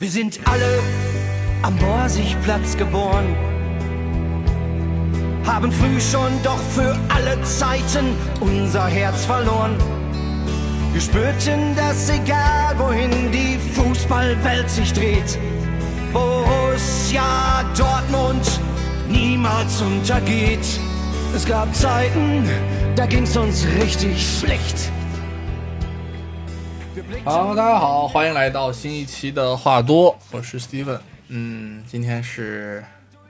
Wir sind alle am Borsigplatz geboren, haben früh schon doch für alle Zeiten unser Herz verloren. Wir spürten, dass egal wohin die Fußballwelt sich dreht, Borussia Dortmund niemals untergeht. Es gab Zeiten, da ging's uns richtig schlecht. 好，大家好，欢迎来到新一期的话多，我是 Steven。嗯，今天是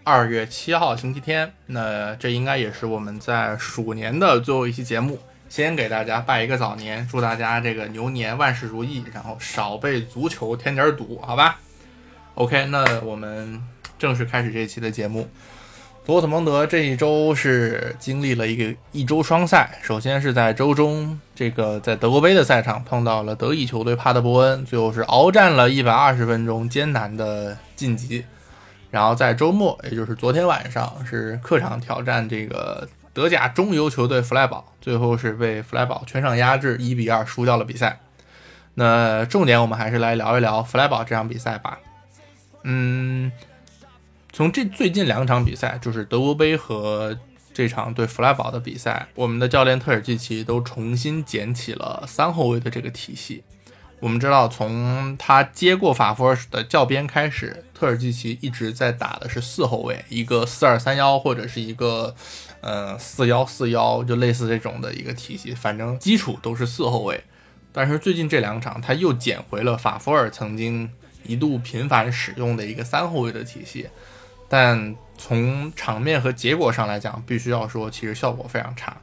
二月七号，星期天。那这应该也是我们在鼠年的最后一期节目。先给大家拜一个早年，祝大家这个牛年万事如意，然后少被足球添点堵，好吧？OK，那我们正式开始这一期的节目。多特蒙德这一周是经历了一个一周双赛，首先是在周中，这个在德国杯的赛场碰到了德乙球队帕德伯恩，最后是鏖战了一百二十分钟，艰难的晋级。然后在周末，也就是昨天晚上，是客场挑战这个德甲中游球队弗莱堡，最后是被弗莱堡全场压制，一比二输掉了比赛。那重点我们还是来聊一聊弗莱堡这场比赛吧。嗯。从这最近两场比赛，就是德国杯和这场对弗莱堡的比赛，我们的教练特尔季奇都重新捡起了三后卫的这个体系。我们知道，从他接过法夫尔的教鞭开始，特尔季奇一直在打的是四后卫，一个四二三幺或者是一个呃四幺四幺，就类似这种的一个体系，反正基础都是四后卫。但是最近这两场，他又捡回了法夫尔曾经一度频繁使用的一个三后卫的体系。但从场面和结果上来讲，必须要说，其实效果非常差。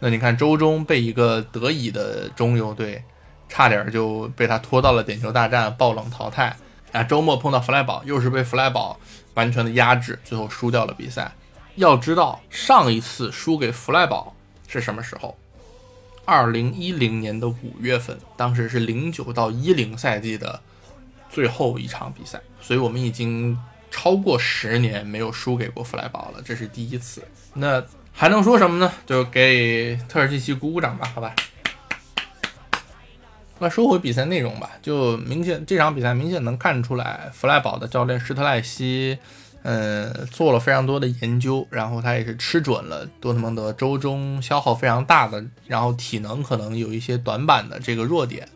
那你看，周中被一个德乙的中游队，差点就被他拖到了点球大战，爆冷淘汰。啊，周末碰到弗莱堡，又是被弗莱堡完全的压制，最后输掉了比赛。要知道，上一次输给弗莱堡是什么时候？二零一零年的五月份，当时是零九到一零赛季的最后一场比赛，所以我们已经。超过十年没有输给过弗莱堡了，这是第一次。那还能说什么呢？就给特尔季奇鼓鼓掌吧，好吧。那说回比赛内容吧，就明显这场比赛明显能看出来，弗莱堡的教练施特赖西，嗯，做了非常多的研究，然后他也是吃准了多特蒙德周中消耗非常大的，然后体能可能有一些短板的这个弱点。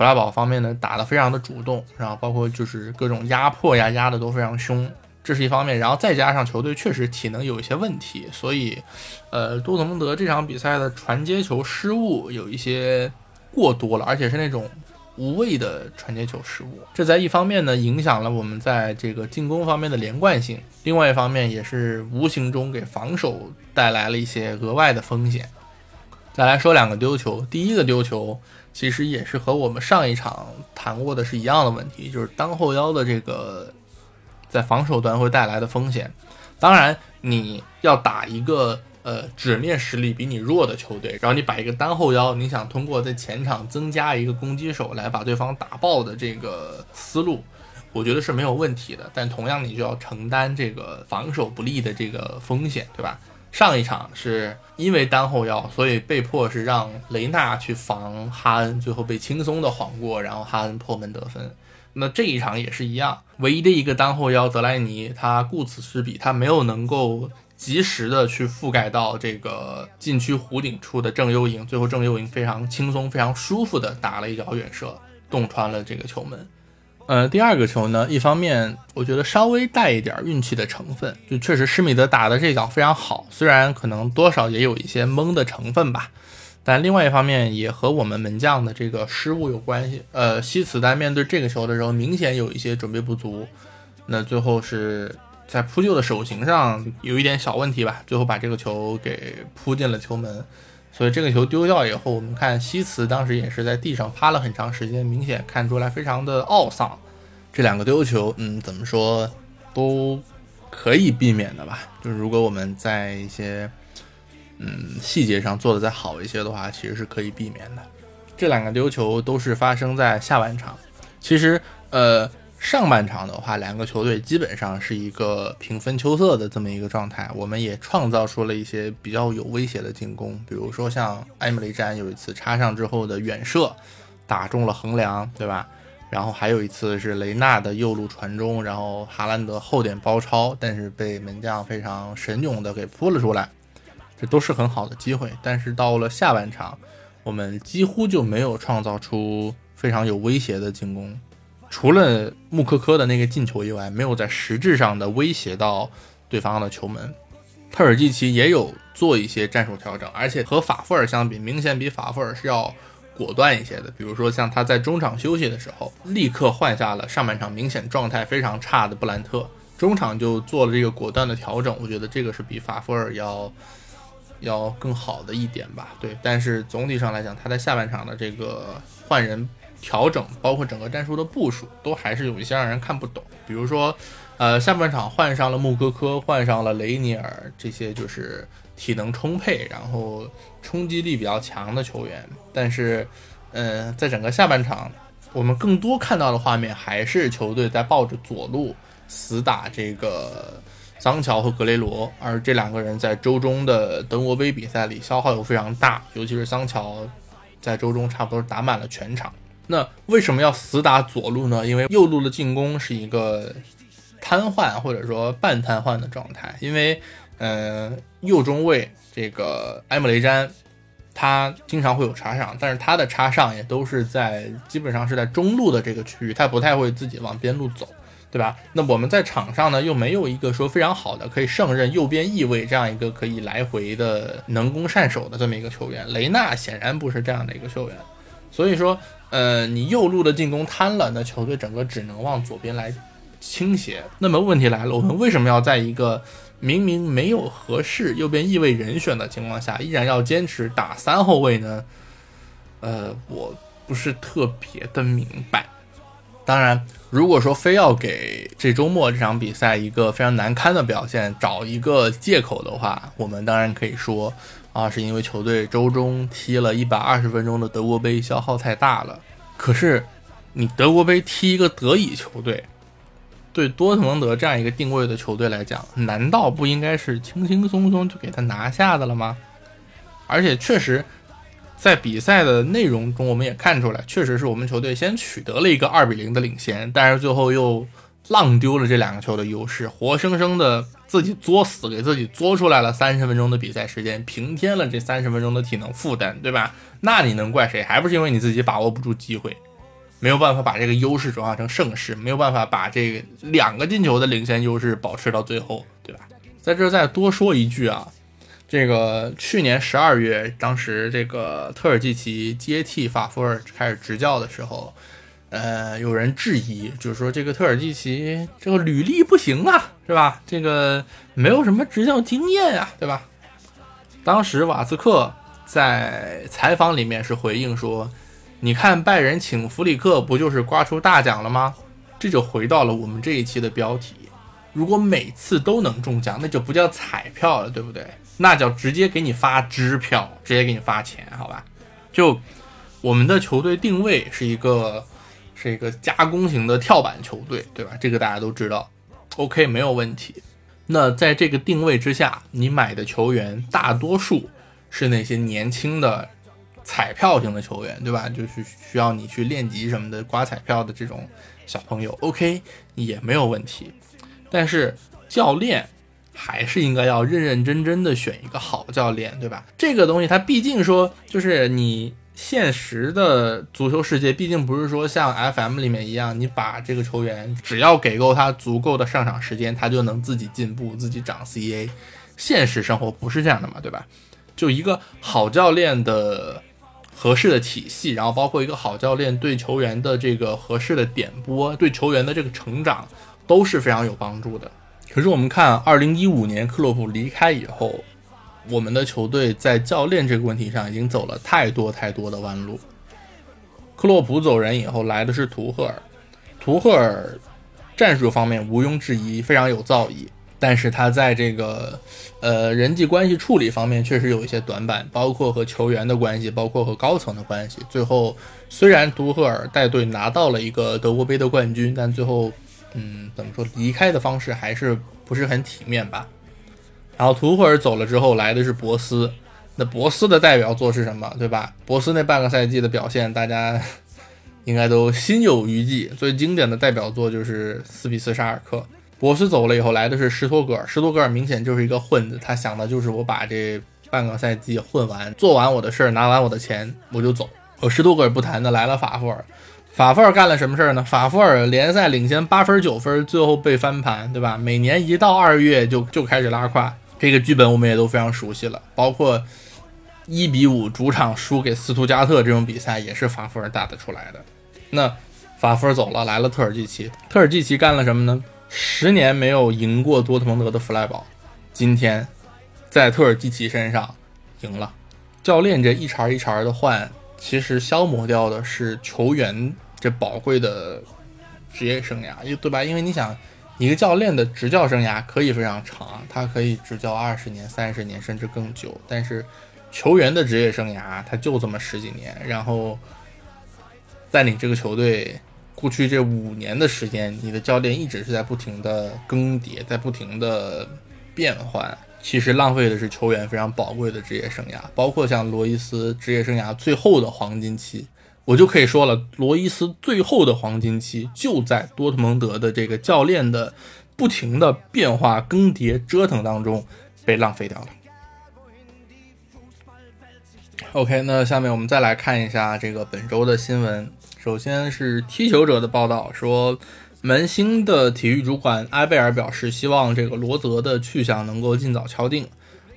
弗拉堡方面呢，打得非常的主动，然后包括就是各种压迫呀，压的都非常凶，这是一方面。然后再加上球队确实体能有一些问题，所以，呃，多特蒙德这场比赛的传接球失误有一些过多了，而且是那种无谓的传接球失误。这在一方面呢，影响了我们在这个进攻方面的连贯性；另外一方面，也是无形中给防守带来了一些额外的风险。再来说两个丢球，第一个丢球。其实也是和我们上一场谈过的是一样的问题，就是当后腰的这个在防守端会带来的风险。当然，你要打一个呃纸面实力比你弱的球队，然后你摆一个单后腰，你想通过在前场增加一个攻击手来把对方打爆的这个思路，我觉得是没有问题的。但同样，你就要承担这个防守不利的这个风险，对吧？上一场是因为单后腰，所以被迫是让雷纳去防哈恩，最后被轻松的晃过，然后哈恩破门得分。那这一场也是一样，唯一的一个单后腰德莱尼，他顾此失彼，他没有能够及时的去覆盖到这个禁区弧顶处的郑优莹，最后郑优莹非常轻松、非常舒服的打了一脚远射，洞穿了这个球门。呃，第二个球呢，一方面我觉得稍微带一点运气的成分，就确实施米德打的这脚非常好，虽然可能多少也有一些懵的成分吧，但另外一方面也和我们门将的这个失误有关系。呃，西茨在面对这个球的时候，明显有一些准备不足，那最后是在扑救的手型上有一点小问题吧，最后把这个球给扑进了球门。所以这个球丢掉以后，我们看西茨当时也是在地上趴了很长时间，明显看出来非常的懊丧。这两个丢球，嗯，怎么说都可以避免的吧？就是如果我们在一些嗯细节上做的再好一些的话，其实是可以避免的。这两个丢球都是发生在下半场，其实呃。上半场的话，两个球队基本上是一个平分秋色的这么一个状态。我们也创造出了一些比较有威胁的进攻，比如说像埃姆雷詹有一次插上之后的远射，打中了横梁，对吧？然后还有一次是雷纳的右路传中，然后哈兰德后点包抄，但是被门将非常神勇的给扑了出来，这都是很好的机会。但是到了下半场，我们几乎就没有创造出非常有威胁的进攻，除了穆科科的那个进球以外，没有在实质上的威胁到对方的球门。特尔季奇也有做一些战术调整，而且和法夫尔相比，明显比法夫尔是要果断一些的。比如说，像他在中场休息的时候，立刻换下了上半场明显状态非常差的布兰特，中场就做了这个果断的调整。我觉得这个是比法夫尔要要更好的一点吧。对，但是总体上来讲，他在下半场的这个换人调整，包括整个战术的部署，都还是有一些让人看不懂。比如说。呃，下半场换上了穆科科，换上了雷尼尔，这些就是体能充沛，然后冲击力比较强的球员。但是，呃，在整个下半场，我们更多看到的画面还是球队在抱着左路死打这个桑乔和格雷罗，而这两个人在周中的德国杯比赛里消耗又非常大，尤其是桑乔在周中差不多打满了全场。那为什么要死打左路呢？因为右路的进攻是一个。瘫痪或者说半瘫痪的状态，因为，呃，右中卫这个埃姆雷詹，他经常会有插上，但是他的插上也都是在基本上是在中路的这个区域，他不太会自己往边路走，对吧？那我们在场上呢，又没有一个说非常好的可以胜任右边翼位这样一个可以来回的能攻善守的这么一个球员，雷纳显然不是这样的一个球员，所以说，呃，你右路的进攻瘫了，那球队整个只能往左边来。倾斜。那么问题来了，我们为什么要在一个明明没有合适右边翼位人选的情况下，依然要坚持打三后卫呢？呃，我不是特别的明白。当然，如果说非要给这周末这场比赛一个非常难堪的表现找一个借口的话，我们当然可以说啊，是因为球队周中踢了一百二十分钟的德国杯，消耗太大了。可是，你德国杯踢一个德乙球队。对多特蒙德这样一个定位的球队来讲，难道不应该是轻轻松松就给他拿下的了吗？而且确实，在比赛的内容中，我们也看出来，确实是我们球队先取得了一个二比零的领先，但是最后又浪丢了这两个球的优势，活生生的自己作死，给自己作出来了三十分钟的比赛时间，平添了这三十分钟的体能负担，对吧？那你能怪谁？还不是因为你自己把握不住机会。没有办法把这个优势转化成胜势，没有办法把这个两个进球的领先优势保持到最后，对吧？在这再多说一句啊，这个去年十二月，当时这个特尔季奇接替法夫尔开始执教的时候，呃，有人质疑，就是说这个特尔季奇这个履历不行啊，是吧？这个没有什么执教经验啊，对吧？当时瓦斯克在采访里面是回应说。你看拜仁请弗里克不就是刮出大奖了吗？这就回到了我们这一期的标题。如果每次都能中奖，那就不叫彩票了，对不对？那叫直接给你发支票，直接给你发钱，好吧？就我们的球队定位是一个是一个加工型的跳板球队，对吧？这个大家都知道。OK，没有问题。那在这个定位之下，你买的球员大多数是那些年轻的。彩票型的球员，对吧？就是需要你去练级什么的，刮彩票的这种小朋友，OK 也没有问题。但是教练还是应该要认认真真的选一个好教练，对吧？这个东西它毕竟说，就是你现实的足球世界，毕竟不是说像 FM 里面一样，你把这个球员只要给够他足够的上场时间，他就能自己进步、自己涨 CA。现实生活不是这样的嘛，对吧？就一个好教练的。合适的体系，然后包括一个好教练对球员的这个合适的点拨，对球员的这个成长都是非常有帮助的。可是我们看，二零一五年克洛普离开以后，我们的球队在教练这个问题上已经走了太多太多的弯路。克洛普走人以后，来的是图赫尔，图赫尔战术方面毋庸置疑非常有造诣。但是他在这个，呃，人际关系处理方面确实有一些短板，包括和球员的关系，包括和高层的关系。最后，虽然图赫尔带队拿到了一个德国杯的冠军，但最后，嗯，怎么说，离开的方式还是不是很体面吧。然后图赫尔走了之后，来的是博斯。那博斯的代表作是什么，对吧？博斯那半个赛季的表现，大家 应该都心有余悸。最经典的代表作就是四比四沙尔克。博斯走了以后，来的是施托格尔。施托格尔明显就是一个混子，他想的就是我把这半个赛季混完，做完我的事儿，拿完我的钱，我就走。我施托格尔不谈的，来了法夫尔。法夫尔干了什么事儿呢？法夫尔联赛领先八分九分，最后被翻盘，对吧？每年一到二月就就开始拉胯，这个剧本我们也都非常熟悉了。包括一比五主场输给斯图加特这种比赛，也是法夫尔打得出来的。那法夫尔走了，来了特尔季奇。特尔季奇干了什么呢？十年没有赢过多特蒙德的弗莱堡，今天在特尔季奇身上赢了。教练这一茬一茬的换。其实消磨掉的是球员这宝贵的职业生涯，对吧？因为你想，一个教练的执教生涯可以非常长，他可以执教二十年、三十年，甚至更久。但是球员的职业生涯他就这么十几年，然后在你这个球队过去这五年的时间，你的教练一直是在不停的更迭，在不停的变换。其实浪费的是球员非常宝贵的职业生涯，包括像罗伊斯职业生涯最后的黄金期，我就可以说了，罗伊斯最后的黄金期就在多特蒙德的这个教练的不停的变化、更迭、折腾当中被浪费掉了。OK，那下面我们再来看一下这个本周的新闻，首先是踢球者的报道说。门兴的体育主管埃贝尔表示，希望这个罗泽的去向能够尽早敲定。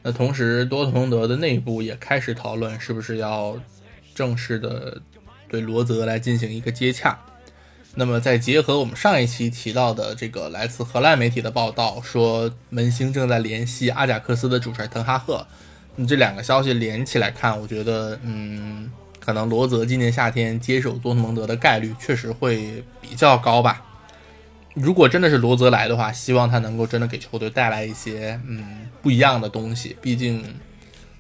那同时，多特蒙德的内部也开始讨论，是不是要正式的对罗泽来进行一个接洽。那么，再结合我们上一期提到的这个来自荷兰媒体的报道，说门兴正在联系阿贾克斯的主帅滕哈赫。你这两个消息连起来看，我觉得，嗯，可能罗泽今年夏天接手多特蒙德的概率确实会比较高吧。如果真的是罗泽来的话，希望他能够真的给球队带来一些嗯不一样的东西。毕竟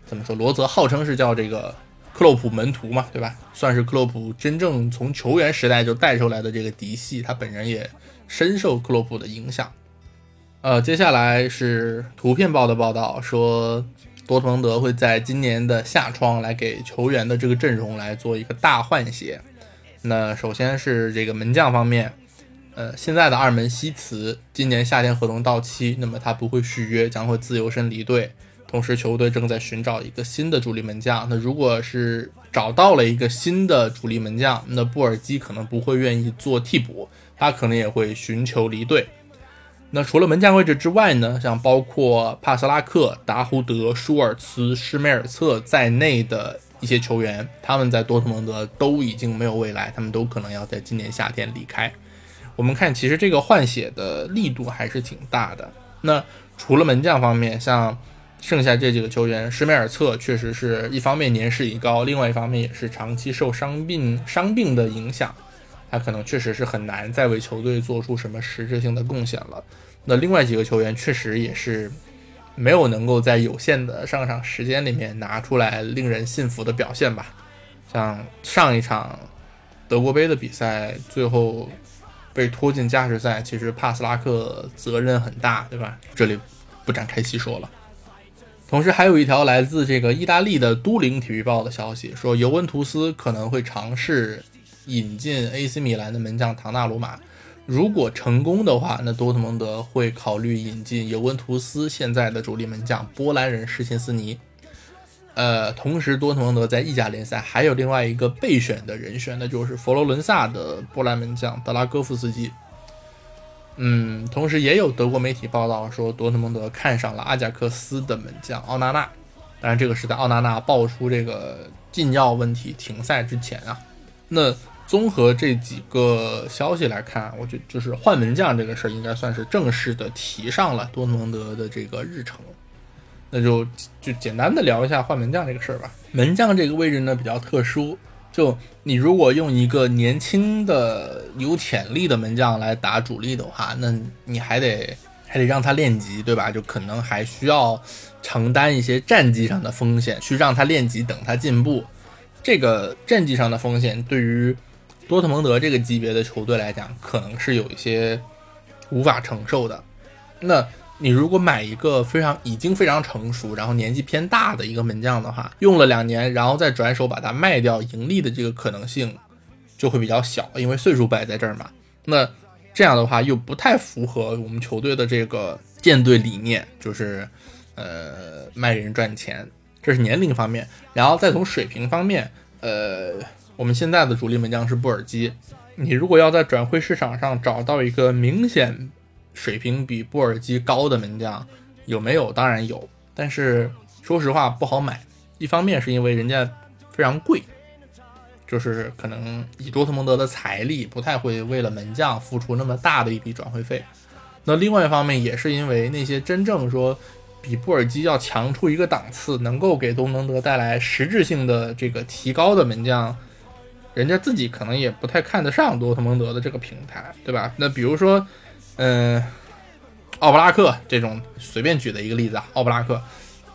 怎么说，罗泽号称是叫这个克洛普门徒嘛，对吧？算是克洛普真正从球员时代就带出来的这个嫡系，他本人也深受克洛普的影响。呃，接下来是图片报的报道说，多特蒙德会在今年的夏窗来给球员的这个阵容来做一个大换血。那首先是这个门将方面。呃，现在的二门西茨今年夏天合同到期，那么他不会续约，将会自由身离队。同时，球队正在寻找一个新的主力门将。那如果是找到了一个新的主力门将，那布尔基可能不会愿意做替补，他可能也会寻求离队。那除了门将位置之外呢，像包括帕斯拉克、达胡德、舒尔茨、施梅尔策在内的一些球员，他们在多特蒙德都已经没有未来，他们都可能要在今年夏天离开。我们看，其实这个换血的力度还是挺大的。那除了门将方面，像剩下这几个球员，施梅尔策确实是一方面年事已高，另外一方面也是长期受伤病伤病的影响，他可能确实是很难再为球队做出什么实质性的贡献了。那另外几个球员确实也是没有能够在有限的上场时间里面拿出来令人信服的表现吧。像上一场德国杯的比赛，最后。被拖进加时赛，其实帕斯拉克责任很大，对吧？这里不展开细说了。同时，还有一条来自这个意大利的都灵体育报的消息，说尤文图斯可能会尝试引进 AC 米兰的门将唐纳鲁马。如果成功的话，那多特蒙德会考虑引进尤文图斯现在的主力门将波兰人施琴斯尼。呃，同时多特蒙德在意甲联赛还有另外一个备选的人选，那就是佛罗伦萨的波兰门将德拉戈夫斯基。嗯，同时也有德国媒体报道说，多特蒙德看上了阿贾克斯的门将奥纳纳。当然，这个是在奥纳纳爆出这个禁药问题停赛之前啊。那综合这几个消息来看，我觉得就是换门将这个事儿应该算是正式的提上了多特蒙德的这个日程。那就就简单的聊一下换门将这个事儿吧。门将这个位置呢比较特殊，就你如果用一个年轻的有潜力的门将来打主力的话，那你还得还得让他练级，对吧？就可能还需要承担一些战绩上的风险，去让他练级，等他进步。这个战绩上的风险对于多特蒙德这个级别的球队来讲，可能是有一些无法承受的。那。你如果买一个非常已经非常成熟，然后年纪偏大的一个门将的话，用了两年，然后再转手把它卖掉盈利的这个可能性就会比较小，因为岁数摆在这儿嘛。那这样的话又不太符合我们球队的这个建队理念，就是呃卖人赚钱，这是年龄方面。然后再从水平方面，呃，我们现在的主力门将是布尔基，你如果要在转会市场上找到一个明显水平比布尔基高的门将，有没有？当然有，但是说实话不好买。一方面是因为人家非常贵。就是可能以多特蒙德的财力，不太会为了门将付出那么大的一笔转会费。那另外一方面，也是因为那些真正说比布尔基要强出一个档次，能够给多蒙德带来实质性的这个提高的门将，人家自己可能也不太看得上多特蒙德的这个平台，对吧？那比如说，嗯，奥布拉克这种随便举的一个例子啊，奥布拉克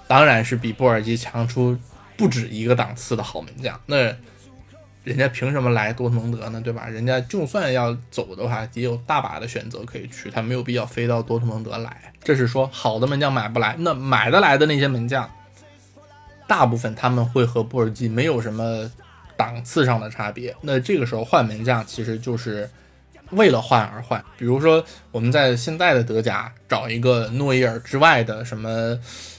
当然是比布尔基强出不止一个档次的好门将。那人家凭什么来多特蒙德呢？对吧？人家就算要走的话，也有大把的选择可以去，他没有必要飞到多特蒙德来。这是说好的门将买不来，那买得来的那些门将，大部分他们会和布尔基没有什么档次上的差别。那这个时候换门将其实就是为了换而换。比如说我们在现在的德甲找一个诺伊尔之外的什么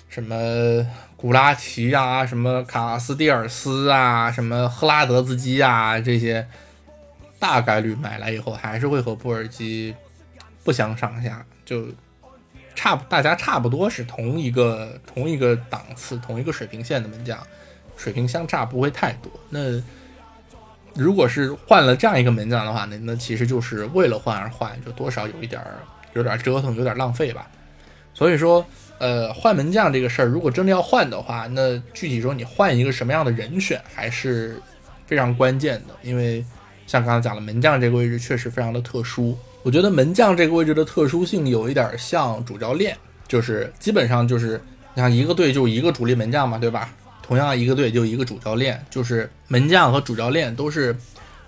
什么。古拉奇啊，什么卡斯蒂尔斯啊，什么赫拉德斯基啊，这些大概率买来以后还是会和布尔基不相上下，就差大家差不多是同一个同一个档次、同一个水平线的门将，水平相差不会太多。那如果是换了这样一个门将的话，那那其实就是为了换而换，就多少有一点儿有点折腾，有点浪费吧。所以说。呃，换门将这个事儿，如果真的要换的话，那具体说你换一个什么样的人选，还是非常关键的。因为像刚才讲了，门将这个位置确实非常的特殊。我觉得门将这个位置的特殊性有一点像主教练，就是基本上就是你像一个队就一个主力门将嘛，对吧？同样一个队就一个主教练，就是门将和主教练都是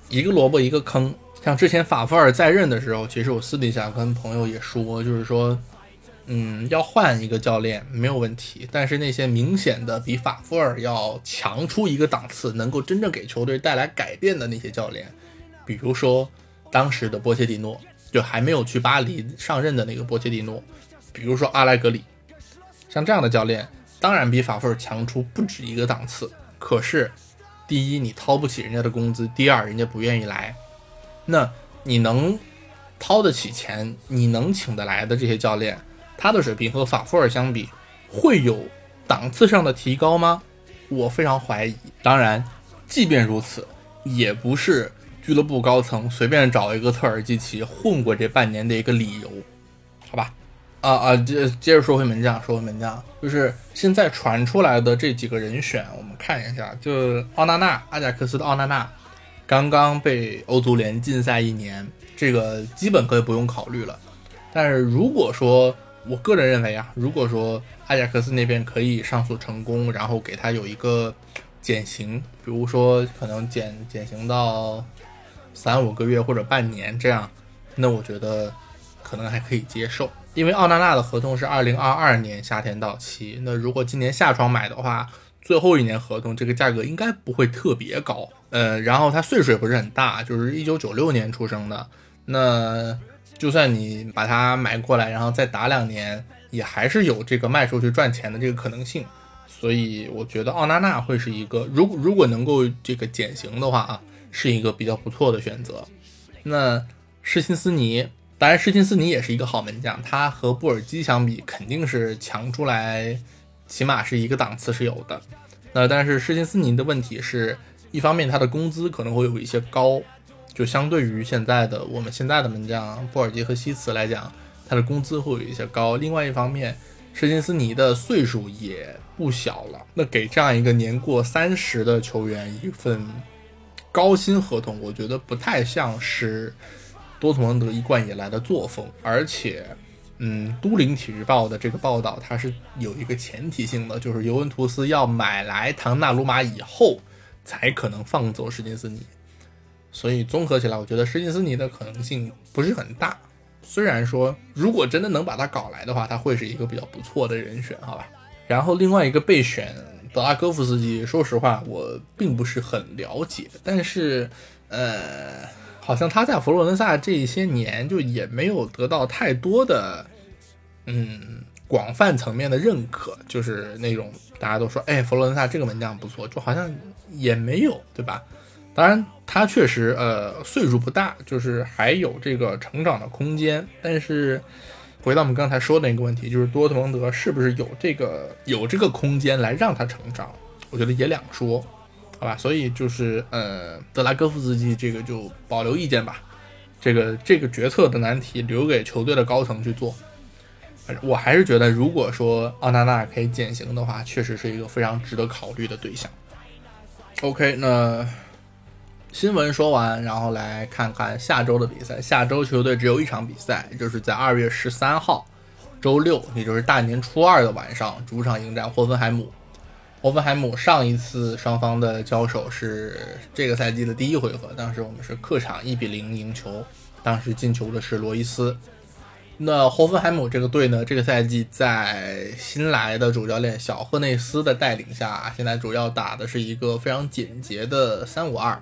一个萝卜一个坑。像之前法夫尔在任的时候，其实我私底下跟朋友也说，就是说。嗯，要换一个教练没有问题，但是那些明显的比法夫尔要强出一个档次，能够真正给球队带来改变的那些教练，比如说当时的波切蒂诺，就还没有去巴黎上任的那个波切蒂诺，比如说阿莱格里，像这样的教练，当然比法夫尔强出不止一个档次。可是，第一，你掏不起人家的工资；第二，人家不愿意来。那你能掏得起钱，你能请得来的这些教练？他的水平和法夫尔相比，会有档次上的提高吗？我非常怀疑。当然，即便如此，也不是俱乐部高层随便找一个特尔基奇混过这半年的一个理由，好吧？啊啊，接接着说回门将，说回门将，就是现在传出来的这几个人选，我们看一下，就奥纳纳，阿贾克斯的奥纳纳，刚刚被欧足联禁赛一年，这个基本可以不用考虑了。但是如果说，我个人认为啊，如果说阿贾克斯那边可以上诉成功，然后给他有一个减刑，比如说可能减减刑到三五个月或者半年这样，那我觉得可能还可以接受。因为奥纳纳的合同是二零二二年夏天到期，那如果今年夏窗买的话，最后一年合同这个价格应该不会特别高。呃，然后他岁数也不是很大，就是一九九六年出生的，那。就算你把它买过来，然后再打两年，也还是有这个卖出去赚钱的这个可能性。所以我觉得奥纳纳会是一个，如果如果能够这个减刑的话啊，是一个比较不错的选择。那施辛斯尼，当然施金斯尼也是一个好门将，他和布尔基相比肯定是强出来，起码是一个档次是有的。那但是施金斯尼的问题是一方面他的工资可能会有一些高。就相对于现在的我们现在的门将布尔基和西茨来讲，他的工资会有一些高。另外一方面，施金斯尼的岁数也不小了，那给这样一个年过三十的球员一份高薪合同，我觉得不太像是多特蒙德一贯以来的作风。而且，嗯，都灵体育报的这个报道，它是有一个前提性的，就是尤文图斯要买来唐纳鲁马以后，才可能放走施金斯尼。所以综合起来，我觉得施金斯尼的可能性不是很大。虽然说，如果真的能把他搞来的话，他会是一个比较不错的人选，好吧。然后另外一个备选德拉戈夫斯基，说实话我并不是很了解，但是，呃，好像他在佛罗伦萨这些年就也没有得到太多的，嗯，广泛层面的认可，就是那种大家都说，哎，佛罗伦萨这个门将不错，就好像也没有，对吧？当然，他确实，呃，岁数不大，就是还有这个成长的空间。但是，回到我们刚才说的那个问题，就是多特蒙德是不是有这个有这个空间来让他成长？我觉得也两说，好吧？所以就是，呃，德拉戈夫斯基这个就保留意见吧。这个这个决策的难题留给球队的高层去做。我还是觉得，如果说奥纳纳可以减刑的话，确实是一个非常值得考虑的对象。OK，那。新闻说完，然后来看看下周的比赛。下周球队只有一场比赛，就是在二月十三号，周六，也就是大年初二的晚上，主场迎战霍芬海姆。霍芬海姆上一次双方的交手是这个赛季的第一回合，当时我们是客场一比零赢球，当时进球的是罗伊斯。那霍芬海姆这个队呢，这个赛季在新来的主教练小赫内斯的带领下，现在主要打的是一个非常简洁的三五二。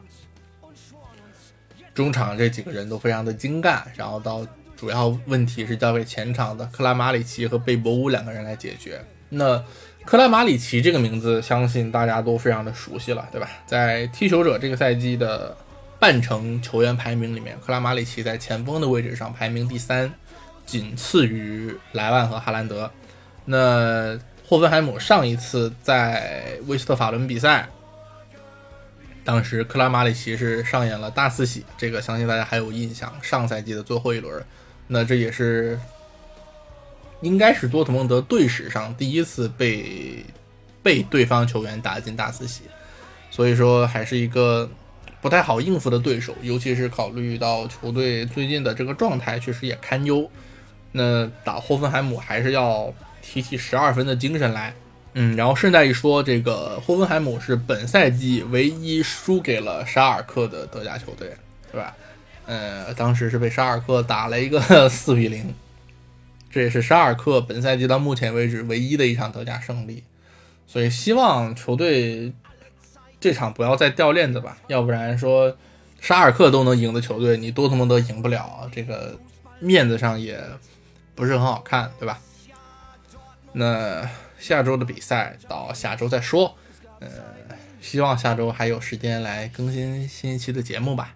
中场这几个人都非常的精干，然后到主要问题是交给前场的克拉马里奇和贝博乌两个人来解决。那克拉马里奇这个名字，相信大家都非常的熟悉了，对吧？在踢球者这个赛季的半程球员排名里面，克拉马里奇在前锋的位置上排名第三，仅次于莱万和哈兰德。那霍芬海姆上一次在威斯特法伦比赛。当时克拉马里奇是上演了大四喜，这个相信大家还有印象。上赛季的最后一轮，那这也是应该是多特蒙德队史上第一次被被对方球员打进大四喜，所以说还是一个不太好应付的对手，尤其是考虑到球队最近的这个状态确实也堪忧。那打霍芬海姆还是要提起十二分的精神来。嗯，然后顺带一说，这个霍芬海姆是本赛季唯一输给了沙尔克的德甲球队，对吧？呃，当时是被沙尔克打了一个 四比零，这也是沙尔克本赛季到目前为止唯一的一场德甲胜利。所以希望球队这场不要再掉链子吧，要不然说沙尔克都能赢的球队，你多特蒙德赢不了，这个面子上也不是很好看，对吧？那。下周的比赛到下周再说，呃，希望下周还有时间来更新新一期的节目吧。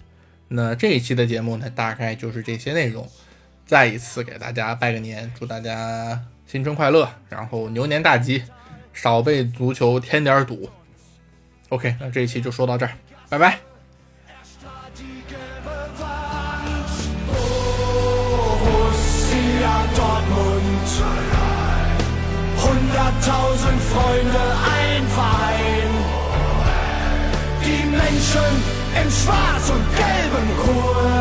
那这一期的节目呢，大概就是这些内容。再一次给大家拜个年，祝大家新春快乐，然后牛年大吉，少被足球添点堵。OK，那这一期就说到这儿，拜拜。Schwarz und gelbem Kurs.